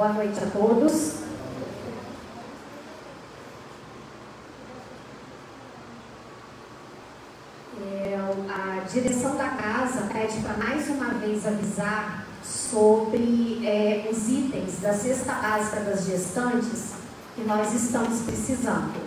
Boa noite a todos. É, a direção da casa pede para mais uma vez avisar sobre é, os itens da cesta básica das gestantes que nós estamos precisando.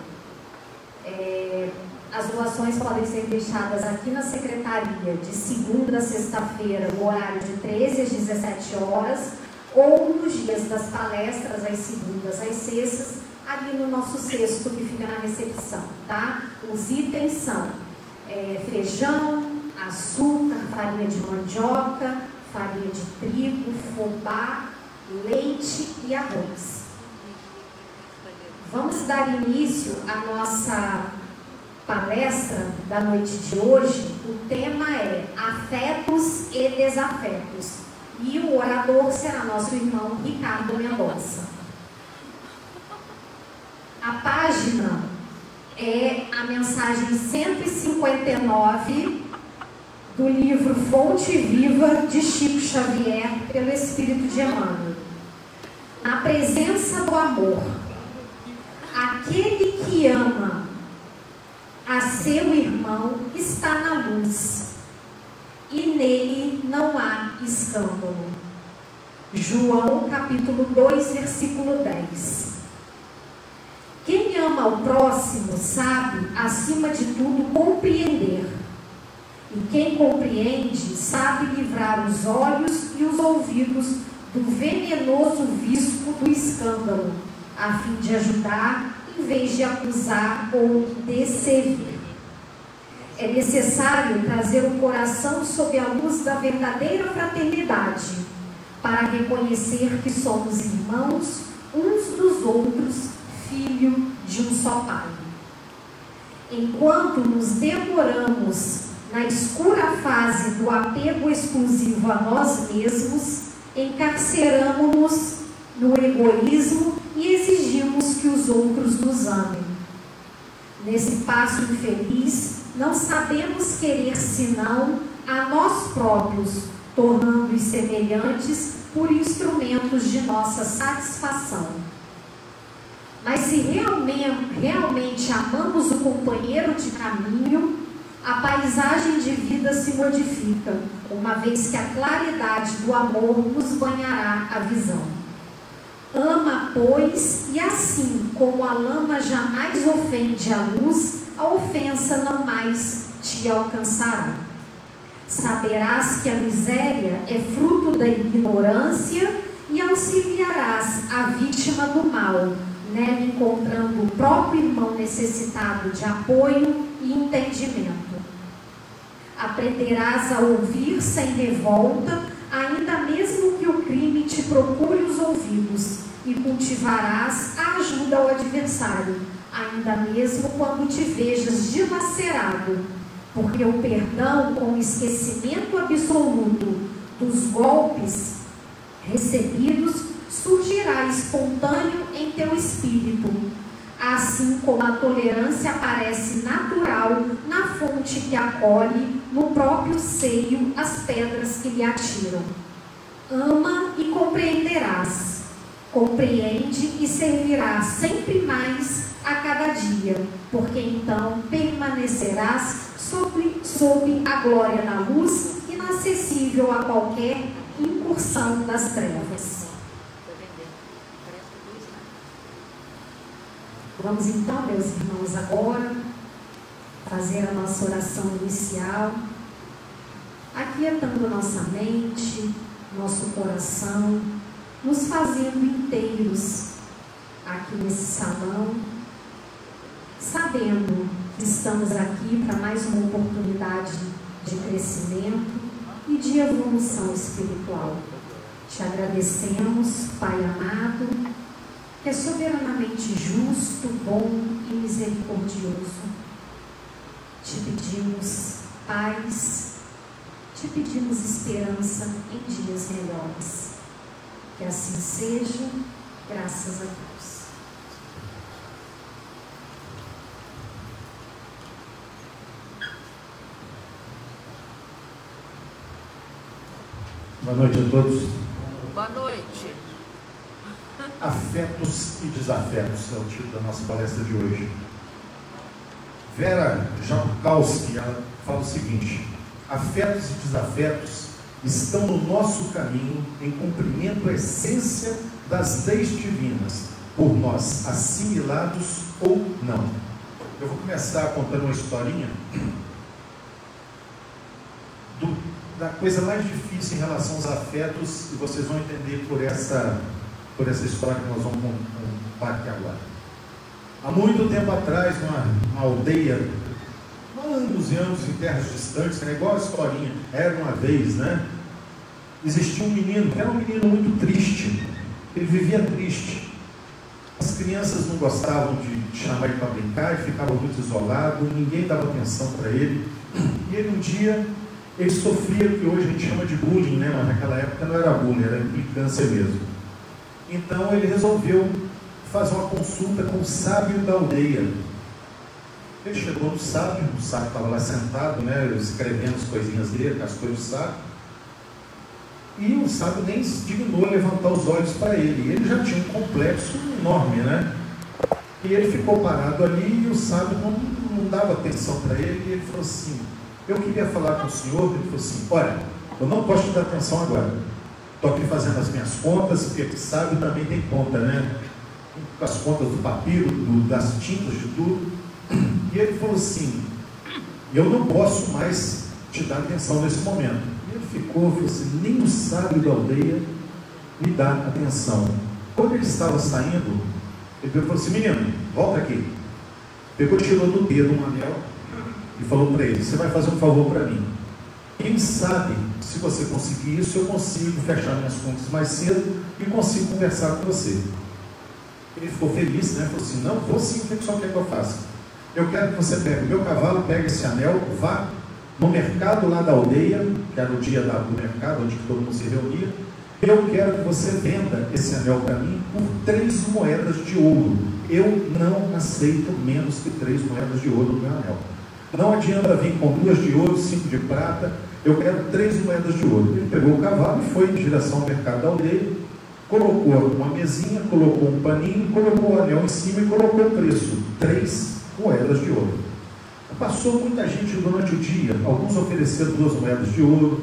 É, as doações podem ser deixadas aqui na secretaria de segunda a sexta-feira, no horário de 13 às 17 horas, ou nos dias das palestras, às segundas às sextas, ali no nosso cesto que fica na recepção, tá? Os itens são é, feijão, açúcar, farinha de mandioca, farinha de trigo, fubá, leite e arroz. Vamos dar início à nossa palestra da noite de hoje. O tema é afetos e desafetos. E o orador será nosso irmão Ricardo Mendonça. A página é a mensagem 159 do livro Fonte Viva de Chico Xavier, pelo Espírito de Emmanuel. Na presença do amor, aquele que ama a seu irmão está na luz, e nele não há escândalo. João capítulo 2, versículo 10. Quem ama o próximo sabe, acima de tudo, compreender. E quem compreende sabe livrar os olhos e os ouvidos do venenoso visco do escândalo, a fim de ajudar em vez de acusar ou de servir. É necessário trazer o coração sob a luz da verdadeira fraternidade, para reconhecer que somos irmãos uns dos outros, filho de um só Pai. Enquanto nos demoramos na escura fase do apego exclusivo a nós mesmos, encarceramos-nos no egoísmo e exigimos que os outros nos amem. Nesse passo infeliz, não sabemos querer senão a nós próprios, tornando-os semelhantes por instrumentos de nossa satisfação. Mas se realmente, realmente amamos o companheiro de caminho, a paisagem de vida se modifica, uma vez que a claridade do amor nos banhará a visão. Ama, pois, e assim como a lama jamais ofende a luz, a ofensa não mais te alcançará. Saberás que a miséria é fruto da ignorância e auxiliarás a vítima do mal, nela encontrando o próprio irmão necessitado de apoio e entendimento. Aprenderás a ouvir sem revolta ainda mesmo que o crime te procure os ouvidos, e cultivarás a ajuda ao adversário, ainda mesmo quando te vejas dilacerado, porque o perdão com esquecimento absoluto dos golpes recebidos surgirá espontâneo em teu espírito, assim como a tolerância aparece natural na fonte que acolhe no próprio seio as pedras que lhe atiram. Ama e compreenderás. Compreende e servirás sempre mais a cada dia, porque então permanecerás sob, sob a glória da luz, inacessível a qualquer incursão das trevas. Vamos então, meus irmãos, agora fazer a nossa oração inicial, aquietando nossa mente, nosso coração, nos fazendo inteiros aqui nesse salão, sabendo que estamos aqui para mais uma oportunidade de crescimento e de evolução espiritual. Te agradecemos, Pai amado que é soberanamente justo, bom e misericordioso. Te pedimos paz, te pedimos esperança em dias melhores. Que assim seja, graças a Deus. Boa noite a todos. Boa noite. Afetos e desafetos é o título da nossa palestra de hoje. Vera Jakowski, ela fala o seguinte: afetos e desafetos estão no nosso caminho em cumprimento à essência das leis divinas, por nós assimilados ou não. Eu vou começar contando uma historinha do, da coisa mais difícil em relação aos afetos, e vocês vão entender por essa, por essa história que nós vamos aqui agora. Há muito tempo atrás, numa, numa aldeia, anos e anos em terras distantes, é igual a historinha, era uma vez, né? Existia um menino, que era um menino muito triste, ele vivia triste. As crianças não gostavam de chamar ele para brincar, ele ficava muito isolado, ninguém dava atenção para ele. E ele um dia ele sofria o que hoje a gente chama de bullying, né? mas naquela época não era bullying, era implicância mesmo. Então ele resolveu fazer uma consulta com o sábio da aldeia. Ele chegou no sábio, o sábio estava lá sentado, né, escrevendo as coisinhas dele, as coisas do sábio. E o sábio nem se dignou levantar os olhos para ele. Ele já tinha um complexo enorme, né? E ele ficou parado ali e o sábio não, não dava atenção para ele. E ele falou assim: Eu queria falar com o senhor. Ele falou assim: Olha, eu não posso te dar atenção agora. Estou aqui fazendo as minhas contas, porque sábio também tem conta, né? as contas do papiro, do, das tintas, de tudo. E ele falou assim: Eu não posso mais te dar atenção nesse momento. E ele ficou, falou assim: Nem o sábio da aldeia me dá atenção. Quando ele estava saindo, ele falou assim: Menino, volta aqui. Pegou, tirou do dedo um anel e falou para ele: Você vai fazer um favor para mim. Quem sabe, se você conseguir isso, eu consigo fechar minhas contas mais cedo e consigo conversar com você. Ele ficou feliz, né? Falou assim: Não, vou sim, o que o senhor quer que eu faça? Eu quero que você pegue o meu cavalo, pegue esse anel, vá no mercado lá da aldeia, que era o dia do mercado, onde todo mundo se reunia. Eu quero que você venda esse anel para mim por três moedas de ouro. Eu não aceito menos que três moedas de ouro no meu anel. Não adianta vir com duas de ouro, cinco de prata. Eu quero três moedas de ouro. Ele pegou o cavalo e foi em direção ao mercado da aldeia colocou uma mesinha, colocou um paninho, colocou o anel em cima e colocou o preço: três moedas de ouro. Passou muita gente durante o dia, alguns ofereceram duas moedas de ouro,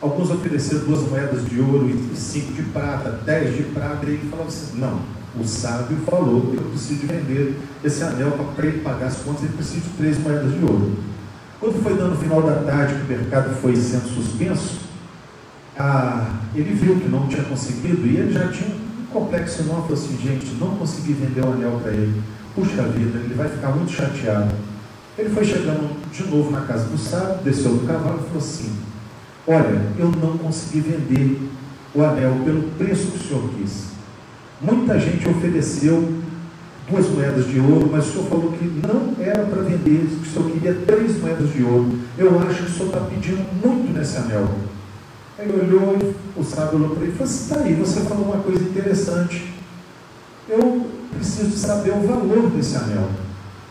alguns ofereceram duas moedas de ouro e cinco de prata, dez de prata, e ele falava assim: não, o sábio falou que eu preciso vender esse anel para ele pagar as contas, ele precisa de três moedas de ouro. Quando foi dando o final da tarde que o mercado foi sendo suspenso, ele viu que não tinha conseguido e ele já tinha um complexo enorme, falou assim, gente, não consegui vender o anel para ele. Puxa vida, ele vai ficar muito chateado. Ele foi chegando de novo na casa do sábio, desceu do cavalo e falou assim, olha, eu não consegui vender o anel pelo preço que o senhor quis. Muita gente ofereceu duas moedas de ouro, mas o senhor falou que não era para vender, que o senhor queria três moedas de ouro. Eu acho que o senhor está pedindo muito nesse anel. Aí olhou, o sábio olhou para ele e falou assim: está aí, você falou uma coisa interessante. Eu preciso saber o valor desse anel.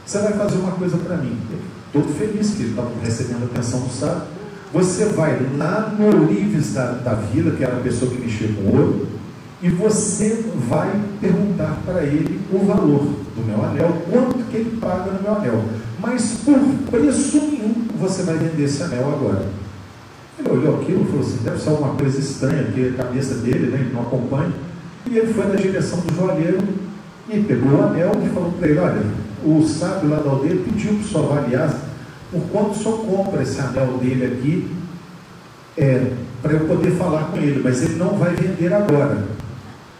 Você vai fazer uma coisa para mim. Todo feliz que ele estava recebendo a atenção do sábio. Você vai lá no Olives da, da vila, que era a pessoa que mexia com ouro, e você vai perguntar para ele o valor do meu anel, quanto que ele paga no meu anel. Mas por preço nenhum você vai vender esse anel agora. Ele olhou aquilo e falou assim, deve ser alguma coisa estranha, porque a cabeça dele né, não acompanha. E ele foi na direção do joalheiro e pegou o anel e falou para ele, olha, o sábio lá da aldeia pediu o senhor avaliar por quanto senhor compra esse anel dele aqui, é, para eu poder falar com ele, mas ele não vai vender agora.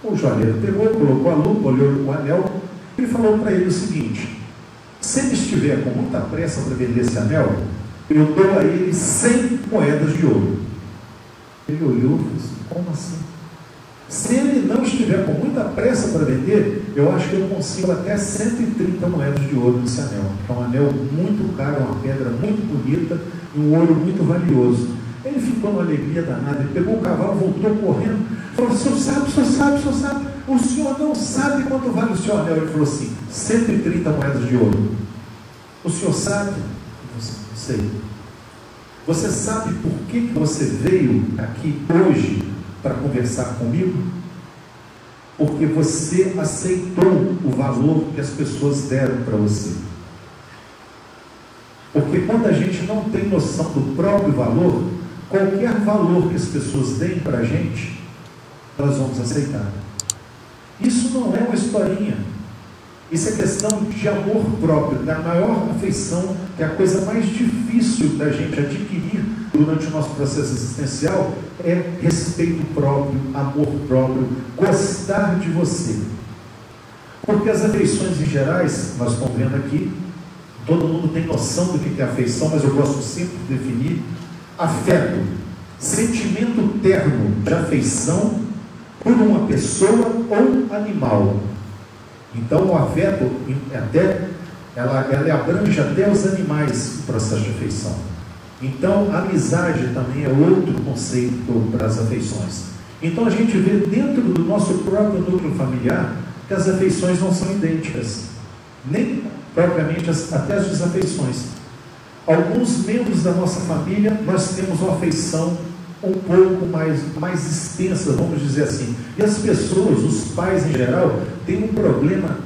O joalheiro pegou, colocou a lupa, olhou o anel e falou para ele o seguinte: se ele estiver com muita pressa para vender esse anel, eu dou a ele 100 moedas de ouro. Ele olhou e falou assim: como assim? Se ele não estiver com muita pressa para vender, eu acho que eu consigo até 130 moedas de ouro nesse anel. É um anel muito caro, uma pedra muito bonita um ouro muito valioso. Ele ficou numa alegria danada, ele pegou o cavalo, voltou correndo, falou: O senhor sabe, o senhor sabe, o senhor sabe, o senhor não sabe quanto vale o seu anel. Ele falou assim: 130 moedas de ouro. O senhor sabe? sei. Você sabe por que você veio aqui hoje para conversar comigo? porque você aceitou o valor que as pessoas deram para você. Porque quando a gente não tem noção do próprio valor, qualquer valor que as pessoas deem para a gente, nós vamos aceitar. Isso não é uma historinha. Isso é questão de amor próprio, da maior afeição, que é a coisa mais difícil da gente adquirir durante o nosso processo existencial, é respeito próprio, amor próprio, gostar de você. Porque as afeições em gerais, nós estamos vendo aqui, todo mundo tem noção do que é afeição, mas eu gosto sempre de definir afeto, sentimento terno de afeição por uma pessoa ou animal. Então o afeto até ela, ela abrange até os animais o processo de afeição. Então amizade também é outro conceito para as afeições. Então a gente vê dentro do nosso próprio núcleo familiar que as afeições não são idênticas, nem propriamente as, até as desafeições. Alguns membros da nossa família nós temos uma afeição um pouco mais, mais extensa, vamos dizer assim. E as pessoas, os pais em geral, têm um problema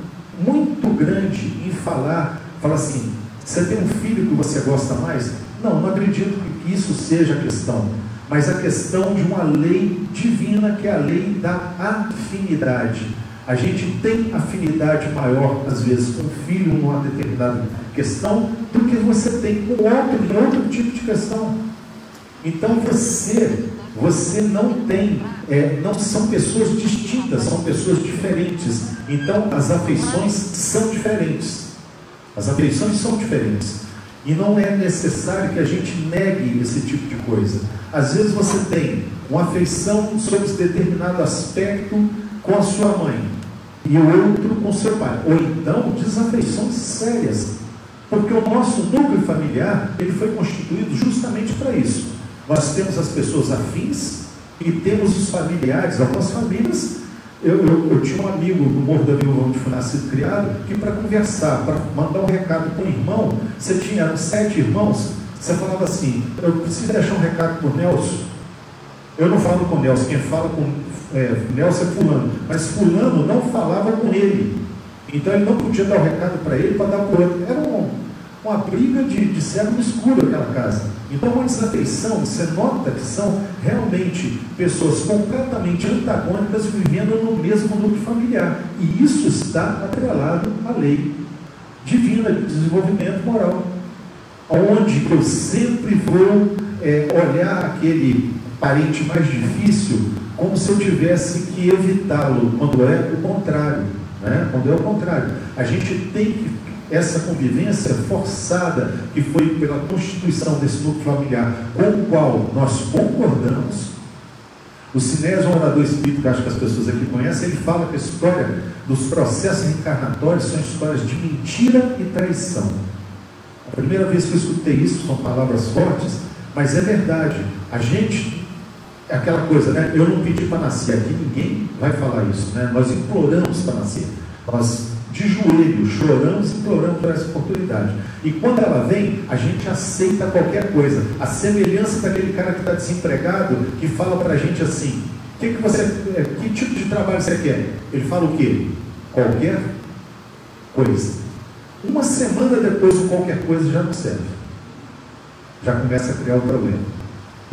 muito grande em falar, falar assim, você tem um filho que você gosta mais? Não, não acredito que isso seja a questão. Mas a questão de uma lei divina, que é a lei da afinidade. A gente tem afinidade maior, às vezes, com o filho numa determinada questão, do que você tem com outro, em outro tipo de questão. Então você, você não tem, é, não são pessoas distintas, são pessoas diferentes. Então as afeições são diferentes. As afeições são diferentes. E não é necessário que a gente negue esse tipo de coisa. Às vezes você tem uma afeição sobre determinado aspecto com a sua mãe e o outro com seu pai. Ou então desafeições sérias. Porque o nosso núcleo familiar ele foi constituído justamente para isso nós temos as pessoas afins e temos os familiares, algumas famílias. Eu, eu, eu tinha um amigo no Morro da Viúva, onde fui nascido e criado, que para conversar, para mandar um recado para um irmão, você tinha eram sete irmãos, você falava assim, eu preciso deixar um recado para o Nelson. Eu não falo com o Nelson, quem fala com é, Nelson é fulano, mas fulano não falava com ele. Então ele não podia dar o recado para ele para dar para o outro. Era um, uma briga de, de escuro aquela casa. Então, uma desafeição, você nota que são realmente pessoas completamente antagônicas vivendo no mesmo núcleo familiar. E isso está atrelado à lei divina de desenvolvimento moral. Onde eu sempre vou é, olhar aquele parente mais difícil como se eu tivesse que evitá-lo, quando é o contrário. Né? Quando é o contrário. A gente tem que essa convivência forçada que foi pela constituição desse núcleo familiar, com o qual nós concordamos. O Sinésio, um orador espírito que acho que as pessoas aqui conhecem, ele fala que a história dos processos reencarnatórios são histórias de mentira e traição. A primeira vez que eu escutei isso, são palavras fortes, mas é verdade. A gente, é aquela coisa, né? Eu não pedi para nascer aqui, ninguém vai falar isso, né? Nós imploramos para nascer. Nós de joelho, choramos imploramos por essa oportunidade. E quando ela vem, a gente aceita qualquer coisa. A semelhança daquele cara que está desempregado, que fala para a gente assim: que, que, você, é, que tipo de trabalho você quer? Ele fala o quê? Qualquer coisa. Uma semana depois, o qualquer coisa já não serve. Já começa a criar o problema.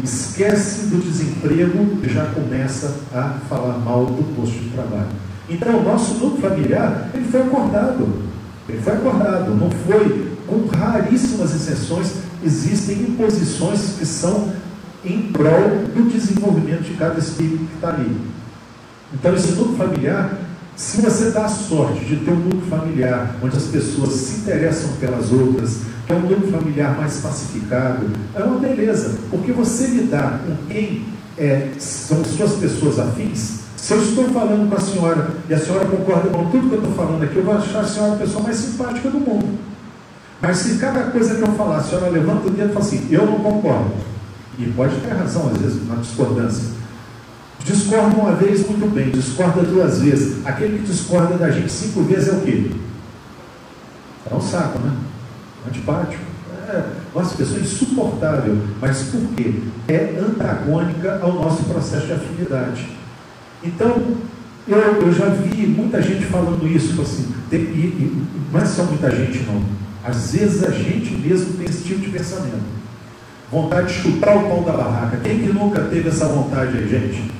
Esquece do desemprego e já começa a falar mal do posto de trabalho. Então, o nosso núcleo familiar, ele foi acordado. Ele foi acordado, não foi, com raríssimas exceções, existem imposições que são em prol do desenvolvimento de cada espírito que está ali. Então, esse núcleo familiar, se você dá a sorte de ter um núcleo familiar onde as pessoas se interessam pelas outras, é um núcleo familiar mais pacificado, é uma beleza, porque você lidar com quem é, são suas pessoas afins, se eu estou falando com a senhora e a senhora concorda com tudo que eu estou falando aqui, eu vou achar a senhora a pessoa mais simpática do mundo. Mas se cada coisa que eu falar, a senhora levanta o dedo e fala assim, eu não concordo. E pode ter razão, às vezes, na discordância. Discorda uma vez, muito bem, discorda duas vezes. Aquele que discorda da gente cinco vezes é o quê? É um saco, né? Antipático. É, nossa, pessoa insuportável. Mas por quê? É antagônica ao nosso processo de afinidade. Então, Eu, eu já vi muita gente falando isso, assim, tem, e, e, não é só muita gente não. Às vezes a gente mesmo tem esse tipo de pensamento. Vontade de chutar o pau da barraca. Quem que nunca teve essa vontade aí, gente?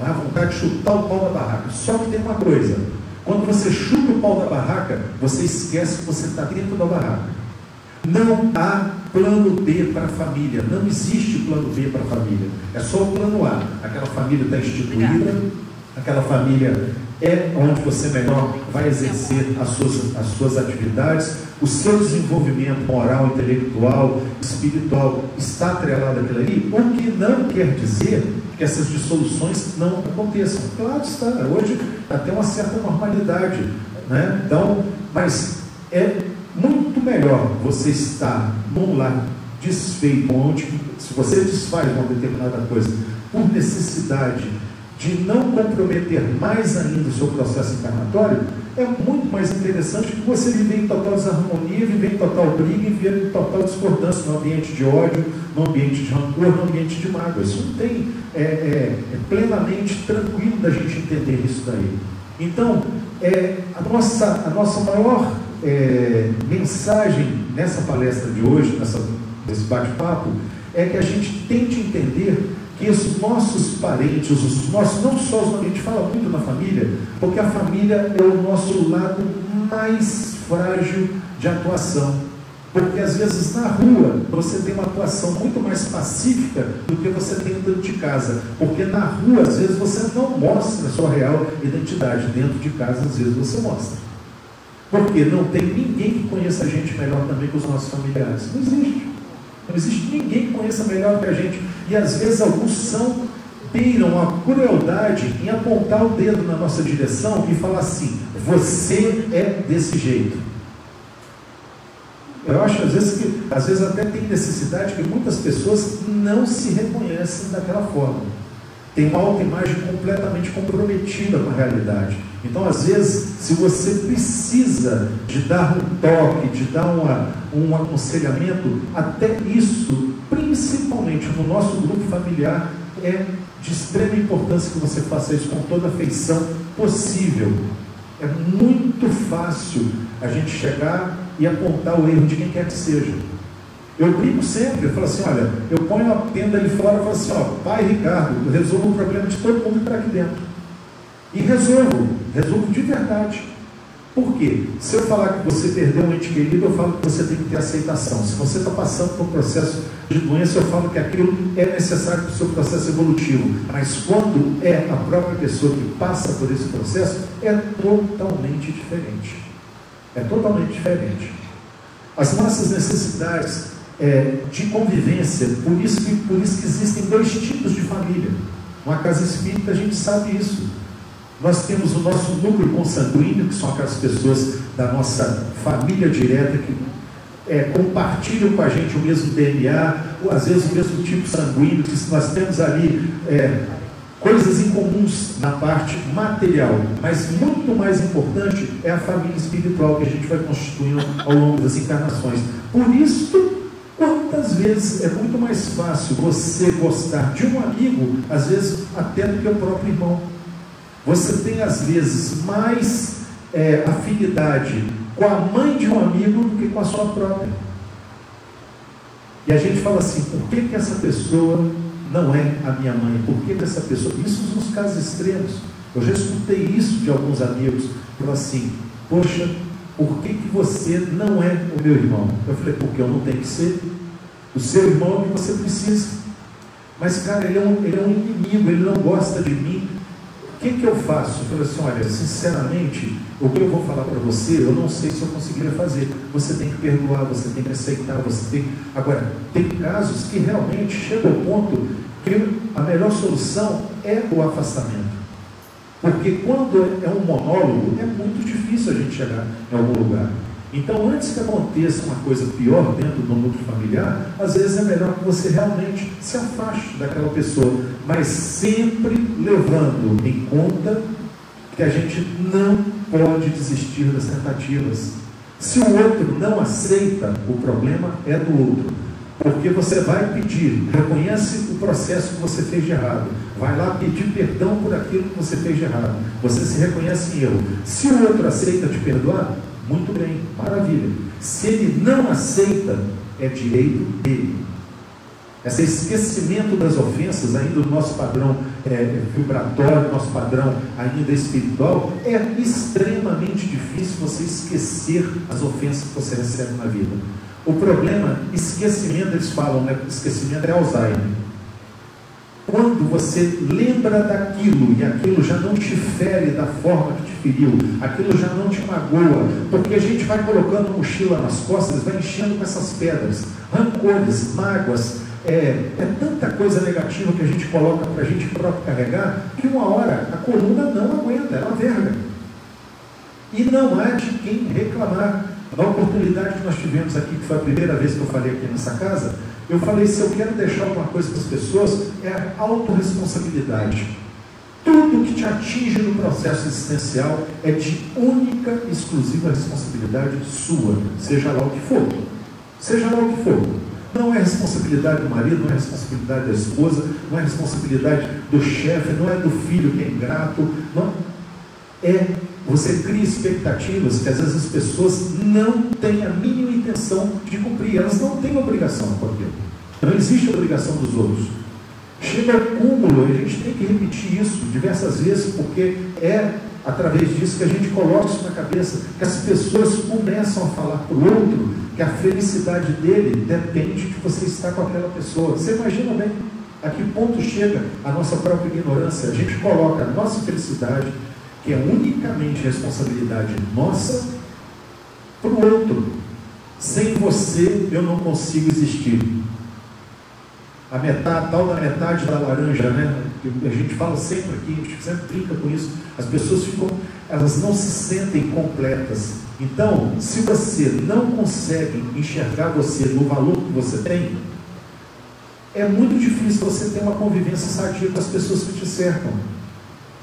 A vontade de chutar o pau da barraca. Só que tem uma coisa: quando você chuta o pau da barraca, você esquece que você está dentro da barraca. Não há plano B para a família. Não existe plano B para a família. É só o plano A. Aquela família está instituída, Obrigada. aquela família é onde você melhor vai exercer as suas, as suas atividades, o seu desenvolvimento moral, intelectual, espiritual está atrelado àquilo ali, o que não quer dizer que essas dissoluções não aconteçam. Claro está, hoje até uma certa normalidade. Né? Então, mas é melhor você estar num lar desfeito, onde se você desfaz uma determinada coisa por necessidade de não comprometer mais ainda o seu processo encarnatório, é muito mais interessante que você viver em total desarmonia, viver em total briga viver em total discordância no ambiente de ódio, no ambiente de rancor, no ambiente de mágoa. Isso não tem, é, é, é plenamente tranquilo da gente entender isso daí. Então, é, a, nossa, a nossa maior é, mensagem nessa palestra de hoje, nessa, nesse bate-papo, é que a gente tente entender que os nossos parentes, os nossos, não só os, a gente fala muito na família, porque a família é o nosso lado mais frágil de atuação. Porque às vezes na rua você tem uma atuação muito mais pacífica do que você tem dentro de casa. Porque na rua, às vezes, você não mostra a sua real identidade. Dentro de casa, às vezes, você mostra. Porque não tem ninguém que conheça a gente melhor também que os nossos familiares. Não existe. Não existe ninguém que conheça melhor que a gente. E às vezes alguns são, beiram a crueldade em apontar o dedo na nossa direção e falar assim: você é desse jeito. Eu acho às vezes que às vezes até tem necessidade que muitas pessoas não se reconhecem daquela forma. Tem uma autoimagem completamente comprometida com a realidade. Então, às vezes, se você precisa de dar um toque, de dar uma, um aconselhamento, até isso, principalmente no nosso grupo familiar, é de extrema importância que você faça isso com toda a afeição possível. É muito fácil a gente chegar e apontar o erro de quem quer que seja. Eu brinco sempre, eu falo assim, olha, eu ponho a tenda ali fora e falo assim, ó, pai Ricardo, resolvo o problema de todo mundo que está aqui dentro. E resolvo, resolvo de verdade. Por quê? Se eu falar que você perdeu um ente querido, eu falo que você tem que ter aceitação. Se você está passando por um processo de doença, eu falo que aquilo é necessário para o seu processo evolutivo. Mas quando é a própria pessoa que passa por esse processo, é totalmente diferente. É totalmente diferente. As nossas necessidades é, de convivência, por isso, que, por isso que existem dois tipos de família. Uma casa espírita, a gente sabe isso. Nós temos o nosso núcleo consanguíneo, que são aquelas pessoas da nossa família direta que é, compartilham com a gente o mesmo DNA, ou às vezes o mesmo tipo sanguíneo, que nós temos ali é, coisas incomuns na parte material, mas muito mais importante é a família espiritual que a gente vai constituindo ao longo das encarnações. Por isso, quantas vezes é muito mais fácil você gostar de um amigo, às vezes até do que o próprio irmão. Você tem às vezes mais é, afinidade com a mãe de um amigo do que com a sua própria. E a gente fala assim: por que, que essa pessoa não é a minha mãe? Por que, que essa pessoa. Isso nos casos extremos. Eu já escutei isso de alguns amigos. Falam assim: poxa, por que, que você não é o meu irmão? Eu falei: porque eu não tenho que ser. O seu irmão é o que você precisa. Mas, cara, ele é um, ele é um inimigo, ele não gosta de mim, que, que eu faço? Eu falei assim, olha, sinceramente, o que eu vou falar para você, eu não sei se eu conseguiria fazer. Você tem que perdoar, você tem que aceitar, você tem. Agora, tem casos que realmente chegam ao ponto que a melhor solução é o afastamento. Porque quando é um monólogo, é muito difícil a gente chegar em algum lugar. Então, antes que aconteça uma coisa pior dentro do núcleo familiar, às vezes é melhor que você realmente se afaste daquela pessoa, mas sempre levando em conta que a gente não pode desistir das tentativas. Se o outro não aceita, o problema é do outro. Porque você vai pedir, reconhece o processo que você fez de errado. Vai lá pedir perdão por aquilo que você fez de errado. Você se reconhece em erro. Se o outro aceita te perdoar, muito bem, maravilha. Se ele não aceita, é direito dele. Esse esquecimento das ofensas, ainda do nosso padrão é, vibratório, nosso padrão ainda espiritual, é extremamente difícil você esquecer as ofensas que você recebe na vida. O problema, esquecimento, eles falam, né? Esquecimento é Alzheimer. Quando você lembra daquilo e aquilo já não te fere da forma que te feriu, aquilo já não te magoa, porque a gente vai colocando mochila nas costas, vai enchendo com essas pedras, rancores, mágoas, é, é tanta coisa negativa que a gente coloca para a gente próprio carregar, que uma hora a coluna não aguenta, ela verga. E não há de quem reclamar. Na oportunidade que nós tivemos aqui, que foi a primeira vez que eu falei aqui nessa casa, eu falei: se eu quero deixar alguma coisa para as pessoas, é a autorresponsabilidade. Tudo que te atinge no processo existencial é de única e exclusiva responsabilidade sua, seja lá o que for. Seja lá o que for. Não é responsabilidade do marido, não é responsabilidade da esposa, não é responsabilidade do chefe, não é do filho que é ingrato. Não. É você cria expectativas que às vezes as pessoas não têm a mínima intenção de cumprir, elas não têm obrigação com aquilo. Não existe obrigação dos outros. Chega ao cúmulo, e a gente tem que repetir isso diversas vezes, porque é através disso que a gente coloca isso na cabeça, que as pessoas começam a falar para o outro que a felicidade dele depende de você estar com aquela pessoa. Você imagina bem a que ponto chega a nossa própria ignorância? A gente coloca a nossa felicidade, que é unicamente responsabilidade nossa, para o outro. Sem você eu não consigo existir. A metade, tal da metade da laranja, né? A gente fala sempre aqui, a gente sempre brinca com isso. As pessoas ficam, elas não se sentem completas. Então, se você não consegue enxergar você no valor que você tem, é muito difícil você ter uma convivência sadia com as pessoas que te cercam.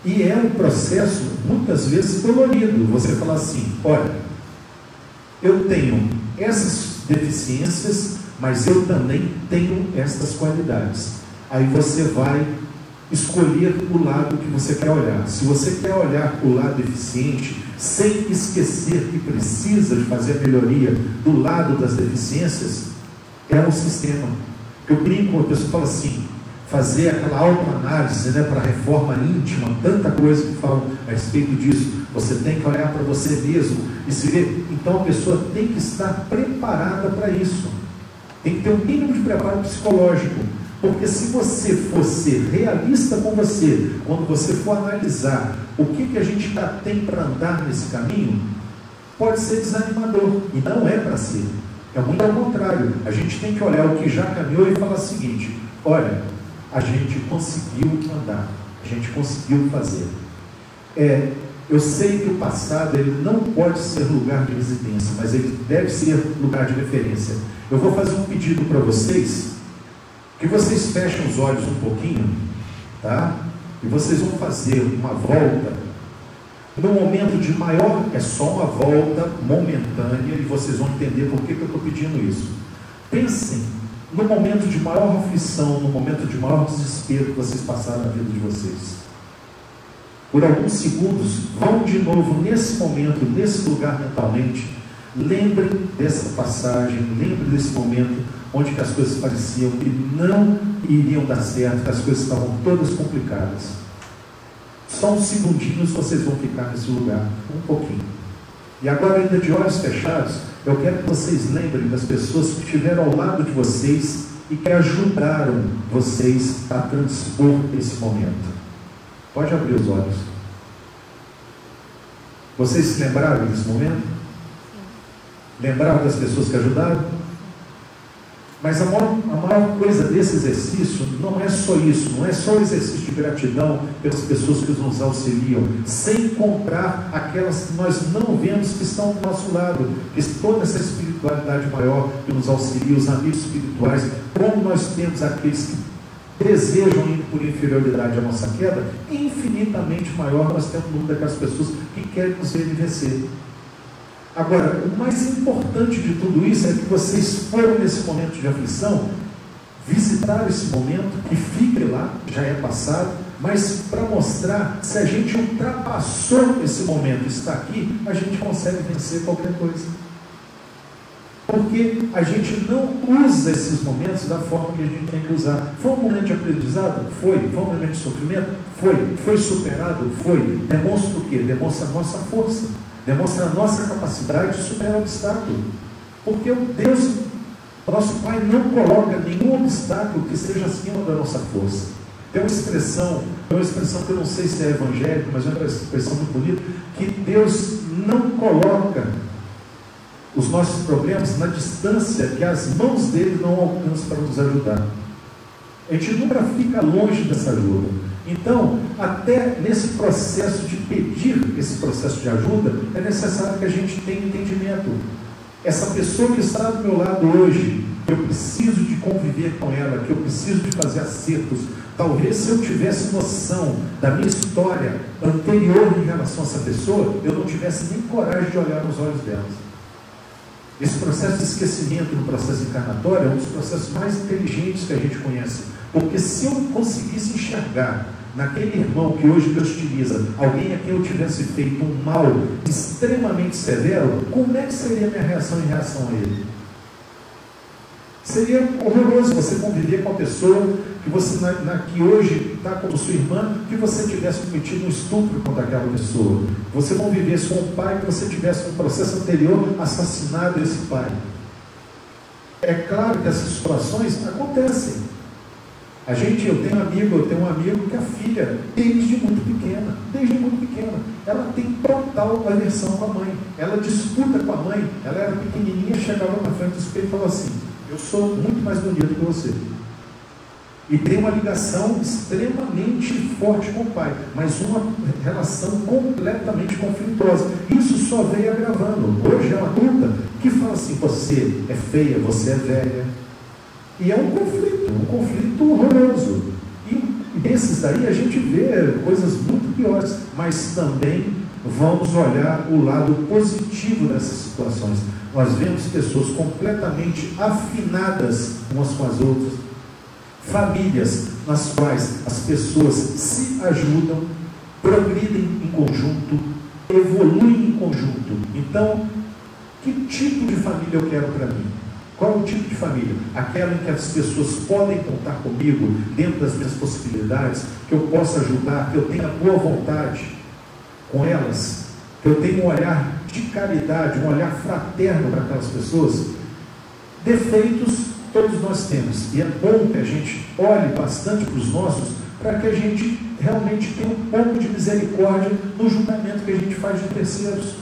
E é um processo, muitas vezes, dolorido. Você falar assim: olha, eu tenho essas deficiências, mas eu também tenho estas qualidades. Aí você vai escolher o lado que você quer olhar. Se você quer olhar o lado eficiente, sem esquecer que precisa de fazer a melhoria do lado das deficiências, é um sistema. Eu brinco, a pessoa fala assim, fazer aquela autoanálise né, para a reforma íntima, tanta coisa que falam a respeito disso. Você tem que olhar para você mesmo e se ver. Então a pessoa tem que estar preparada para isso. Tem que ter um mínimo de preparo psicológico. Porque se você for ser realista com você, quando você for analisar o que, que a gente tá, tem para andar nesse caminho, pode ser desanimador. E não é para ser. É muito ao contrário. A gente tem que olhar o que já caminhou e falar o seguinte: olha, a gente conseguiu andar, a gente conseguiu fazer. É, eu sei que o passado ele não pode ser lugar de residência, mas ele deve ser lugar de referência. Eu vou fazer um pedido para vocês, que vocês fechem os olhos um pouquinho, tá? E vocês vão fazer uma volta. No momento de maior, é só uma volta momentânea, e vocês vão entender por que, que eu estou pedindo isso. Pensem no momento de maior aflição, no momento de maior desespero que vocês passaram na vida de vocês. Por alguns segundos, vão de novo nesse momento, nesse lugar mentalmente. Lembrem dessa passagem, lembrem desse momento onde que as coisas pareciam que não iriam dar certo, que as coisas estavam todas complicadas. Só uns segundinhos vocês vão ficar nesse lugar, um pouquinho. E agora, ainda de olhos fechados, eu quero que vocês lembrem das pessoas que estiveram ao lado de vocês e que ajudaram vocês a transpor esse momento. Pode abrir os olhos. Vocês se lembraram desse momento? Lembraram das pessoas que ajudaram? Mas a maior, a maior, coisa desse exercício não é só isso, não é só o exercício de gratidão pelas pessoas que nos auxiliam, sem comprar aquelas que nós não vemos que estão do nosso lado, que toda essa espiritualidade maior que nos auxilia, os amigos espirituais, como nós temos aqueles que desejam ir por inferioridade à nossa queda, infinitamente maior nós temos o número daquelas pessoas que querem nos ver vencer. Agora, o mais importante de tudo isso é que vocês foram nesse momento de aflição, visitaram esse momento e fiquem lá, já é passado, mas para mostrar se a gente ultrapassou esse momento, está aqui, a gente consegue vencer qualquer coisa. Porque a gente não usa esses momentos da forma que a gente tem que usar. Foi um momento de aprendizado? Foi. Foi um momento de sofrimento? Foi. Foi superado? Foi. Demonstra o quê? Demonstra a nossa força. Demonstra a nossa capacidade de superar o obstáculo. Porque o Deus, nosso Pai, não coloca nenhum obstáculo que esteja acima da nossa força. Tem uma expressão, tem uma expressão que eu não sei se é evangélica, mas é uma expressão muito bonita, que Deus não coloca os nossos problemas na distância que as mãos dele não alcançam para nos ajudar. A gente nunca fica longe dessa ajuda. Então, até nesse processo de pedir esse processo de ajuda, é necessário que a gente tenha entendimento. Essa pessoa que está do meu lado hoje, eu preciso de conviver com ela, que eu preciso de fazer acertos. Talvez se eu tivesse noção da minha história anterior em relação a essa pessoa, eu não tivesse nem coragem de olhar nos olhos delas. Esse processo de esquecimento no processo encarnatório é um dos processos mais inteligentes que a gente conhece. Porque se eu conseguisse enxergar naquele irmão que hoje me hostiliza, alguém a quem eu tivesse feito um mal extremamente severo, como é que seria a minha reação em reação a ele? Seria horroroso você conviver com uma pessoa que você na, na que hoje está como sua irmã, que você tivesse cometido um estupro contra aquela pessoa. Você convivesse com um pai que você tivesse um processo anterior assassinado esse pai. É claro que essas situações acontecem. A gente, eu tenho um amigo, eu tenho um amigo que a filha, desde muito pequena, desde muito pequena, ela tem total aversão com a mãe. Ela disputa com a mãe, ela era pequenininha, chegava na frente do espelho e falava assim, eu sou muito mais bonito que você. E tem uma ligação extremamente forte com o pai, mas uma relação completamente conflituosa. Isso só veio agravando. Hoje é uma adulta que fala assim: você é feia, você é velha. E é um conflito, um conflito horroroso. E desses daí a gente vê coisas muito piores, mas também vamos olhar o lado positivo dessas situações nós vemos pessoas completamente afinadas umas com as outras, famílias nas quais as pessoas se ajudam, progridem em conjunto, evoluem em conjunto. Então, que tipo de família eu quero para mim? Qual é o tipo de família? Aquela em que as pessoas podem contar comigo dentro das minhas possibilidades, que eu possa ajudar, que eu tenha boa vontade com elas, que eu tenha um olhar de caridade, um olhar fraterno para aquelas pessoas, defeitos todos nós temos. E é bom que a gente olhe bastante para os nossos, para que a gente realmente tenha um pouco de misericórdia no julgamento que a gente faz de terceiros.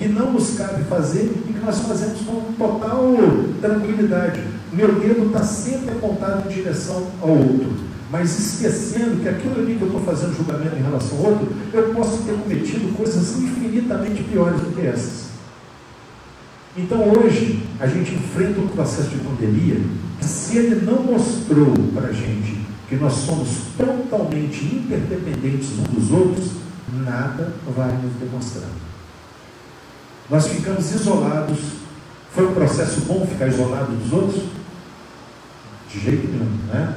Que não nos cabe fazer e que nós fazemos com total tranquilidade. Meu dedo está sempre apontado em direção ao outro mas esquecendo que aquilo ali que eu estou fazendo julgamento em relação ao outro, eu posso ter cometido coisas infinitamente piores do que essas. Então hoje a gente enfrenta um processo de pandemia que se ele não mostrou para a gente que nós somos totalmente interdependentes uns dos outros, nada vai nos demonstrar. Nós ficamos isolados. Foi um processo bom ficar isolado dos outros? De jeito nenhum, né?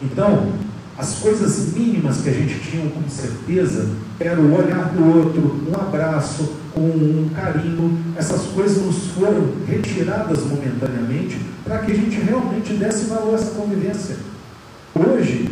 Então, as coisas mínimas que a gente tinha com certeza era o olhar do outro, um abraço, um carinho, essas coisas nos foram retiradas momentaneamente para que a gente realmente desse valor a essa convivência. Hoje,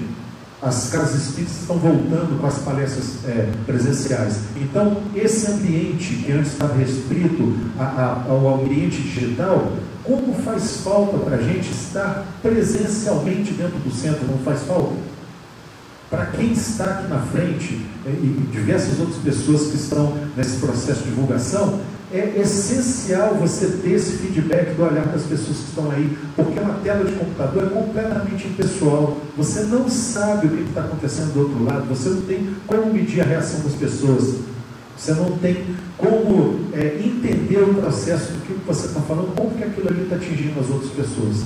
as casas espíritas estão voltando com as palestras é, presenciais. Então, esse ambiente que antes estava restrito a, a, ao ambiente digital, como faz falta para a gente estar presencialmente dentro do centro, não faz falta? Para quem está aqui na frente, é, e diversas outras pessoas que estão nesse processo de divulgação, é essencial você ter esse feedback do olhar das pessoas que estão aí, porque uma tela de computador é completamente impessoal. Você não sabe o que está acontecendo do outro lado, você não tem como medir a reação das pessoas, você não tem como é, entender o processo do que você está falando, como que aquilo ali está atingindo as outras pessoas.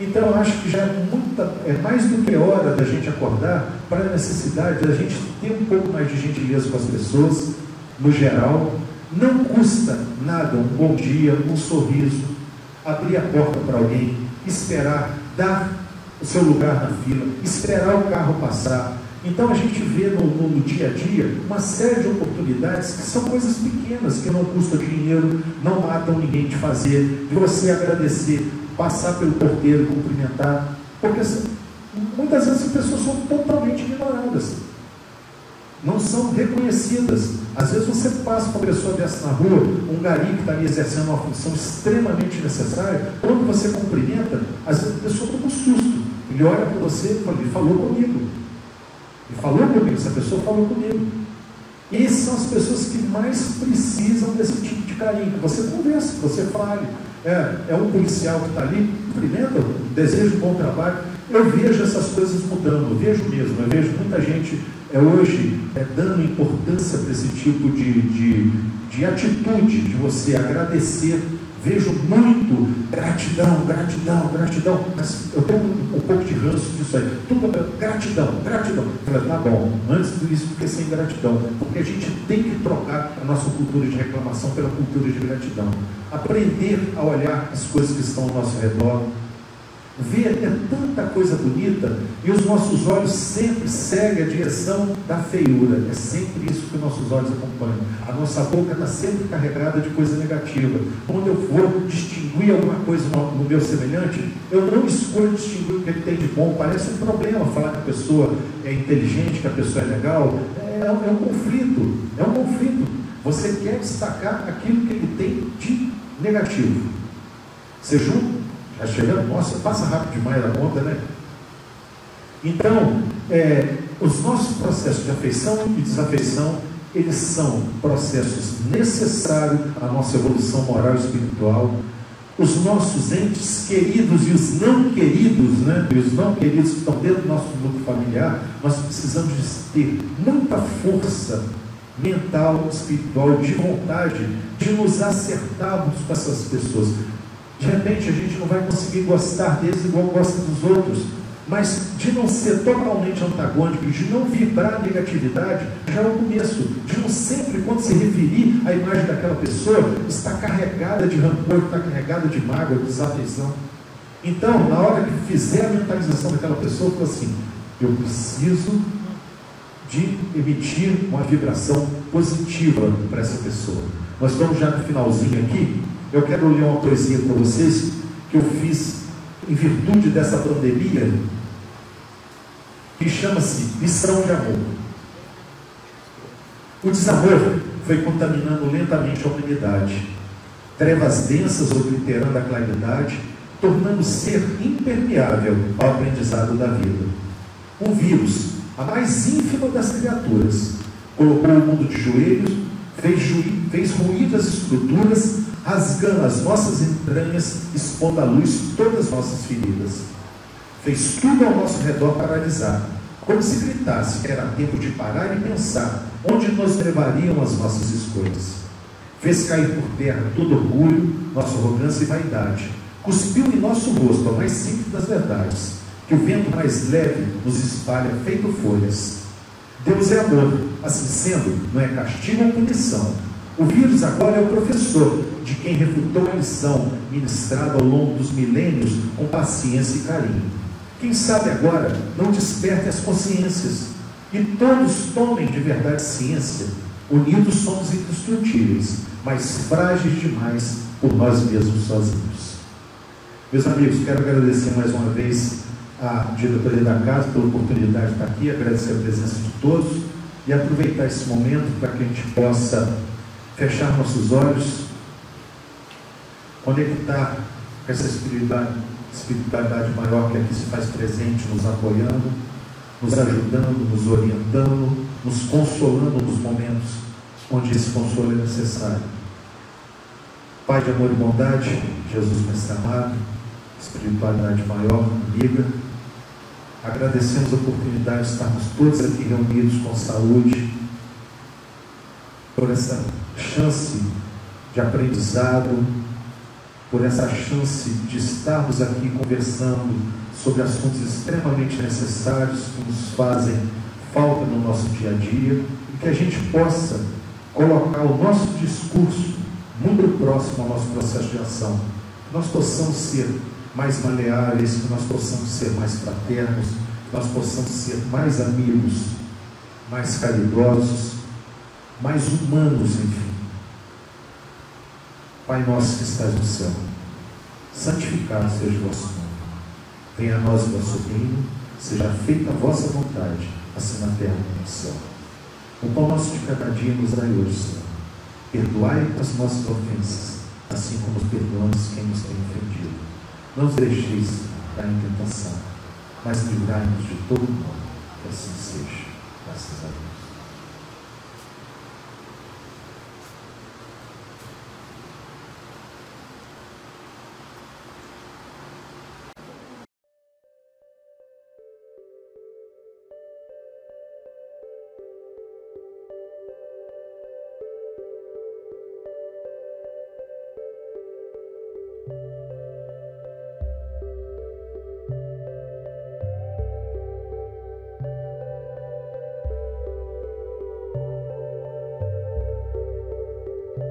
Então eu acho que já é, muita, é mais do que hora da gente acordar para a necessidade da gente ter um pouco mais de gentileza com as pessoas, no geral, Não custa nada um bom dia, um sorriso, abrir a porta para alguém, esperar, dar o seu lugar na fila, esperar o carro passar. Então a gente vê no, no, dia a dia uma série de oportunidades que são coisas pequenas, que não custam dinheiro, não matam ninguém de fazer, de você agradecer, passar pelo porteiro, cumprimentar, porque muitas vezes as pessoas são totalmente ignoradas não são reconhecidas. Às vezes você passa uma pessoa dessa na rua, um gari que está ali exercendo uma função extremamente necessária, quando você cumprimenta, às vezes a pessoa toma um susto. Ele olha para você e fala, ele falou comigo. Ele falou comigo, essa pessoa falou comigo. E essas são as pessoas que mais precisam desse tipo de carinho. Que você converse, que você fale. É, é um policial que está ali, cumprimenta, deseja um bom trabalho. Eu vejo essas coisas mudando, eu vejo mesmo, eu vejo muita gente é hoje é, dando importância para esse tipo de, de, de atitude, de você agradecer. Vejo muito gratidão, gratidão, gratidão, mas eu tenho um, um pouco de ranço disso aí. Tudo gratidão, gratidão. Falei, tá bom, antes do que sem gratidão, porque a gente tem que trocar a nossa cultura de reclamação pela cultura de gratidão. Aprender a olhar as coisas que estão ao nosso redor, ver é tanta coisa bonita e os nossos olhos sempre seguem a direção da feiura. É sempre isso que nossos olhos acompanham. A nossa boca está sempre carregada de coisa negativa. Quando eu for distinguir alguma coisa no, meu semelhante, eu não escolho distinguir o que ele tem de bom. Parece um problema falar que a pessoa é inteligente, que a pessoa é legal. É, é um conflito. É um conflito. Você quer destacar aquilo que ele tem de negativo. Você junta Está chegando, nossa, passa rápido demais a conta, né? Então, é, os nossos processos de afeição e desafeição, eles são processos necessários à nossa evolução moral e espiritual. Os nossos entes queridos e os não queridos, né? E os não queridos que estão dentro do nosso grupo familiar, nós precisamos ter muita força mental, espiritual, de vontade de nos acertarmos com essas pessoas. De repente a gente não vai conseguir gostar deles igual gosta dos outros, mas de não ser totalmente antagônico, de não vibrar negatividade, já é o começo. De não sempre, quando se referir à imagem daquela pessoa, está carregada de rancor, está carregada de mágoa, de desafeição. Então, na hora que fizer a mentalização daquela pessoa, fala assim: eu preciso de emitir uma vibração positiva para essa pessoa. Nós estamos já no finalzinho aqui, eu quero ler uma poesia para vocês que eu fiz em virtude dessa pandemia, que chama-se Lição de Amor. O desamor foi contaminando lentamente a humanidade. Trevas densas obliterando a claridade, tornando o ser impermeável ao aprendizado da vida. Um vírus, a mais ínfima das criaturas, colocou o mundo de joelhos, fez, ruir as estruturas rasgando as nossas entranhas, expondo à luz todas as nossas feridas. Fez tudo ao nosso redor paralisar, como se gritasse que era tempo de parar e pensar onde nos levariam as nossas escolhas. Fez cair por terra todo orgulho, nossa arrogância e vaidade. Cuspiu em nosso rosto a mais simples das verdades, que o vento mais leve nos espalha feito folhas. Deus é amor, assim sendo, não é castigo ou punição. O vírus agora é o professor, de quem refutou a lição ministrada ao longo dos milênios com paciência e carinho. Quem sabe agora não desperte as consciências e todos tomem de verdade ciência. Unidos somos indestrutíveis, mas frágeis demais por nós mesmos sozinhos. Meus amigos, quero agradecer mais uma vez a diretoria da casa pela oportunidade de estar aqui, agradecer a presença de todos e aproveitar esse momento para que a gente possa fechar nossos olhos conectar com essa espiritualidade, espiritualidade maior que aqui se faz presente, nos apoiando, nos ajudando, nos orientando, nos consolando nos momentos onde esse consolo é necessário. Pai de amor e bondade, Jesus Mestre amado, espiritualidade maior, amiga, agradecemos a oportunidade de estarmos todos aqui reunidos com saúde, por essa chance de aprendizado, por essa chance de estarmos aqui conversando sobre assuntos extremamente necessários que nos fazem falta no nosso dia a dia e que a gente possa colocar o nosso discurso muito próximo ao nosso processo de ação. Que nós possamos ser mais maleáveis, que nós possamos ser mais fraternos, que nós possamos ser mais amigos, mais caridosos, mais humanos, enfim. Pai nosso que estás no céu, santificado seja o vosso nome. Venha a nós o vosso reino, seja feita a vossa vontade, assim na terra como no céu. O pão nosso de cada dia nos dai hoje, Senhor. Perdoai as nossas ofensas, assim como perdoamos quem nos tem ofendido. Não os deixeis em tentação, mas livrai-nos de todo mal. Que assim seja. Graças a Deus.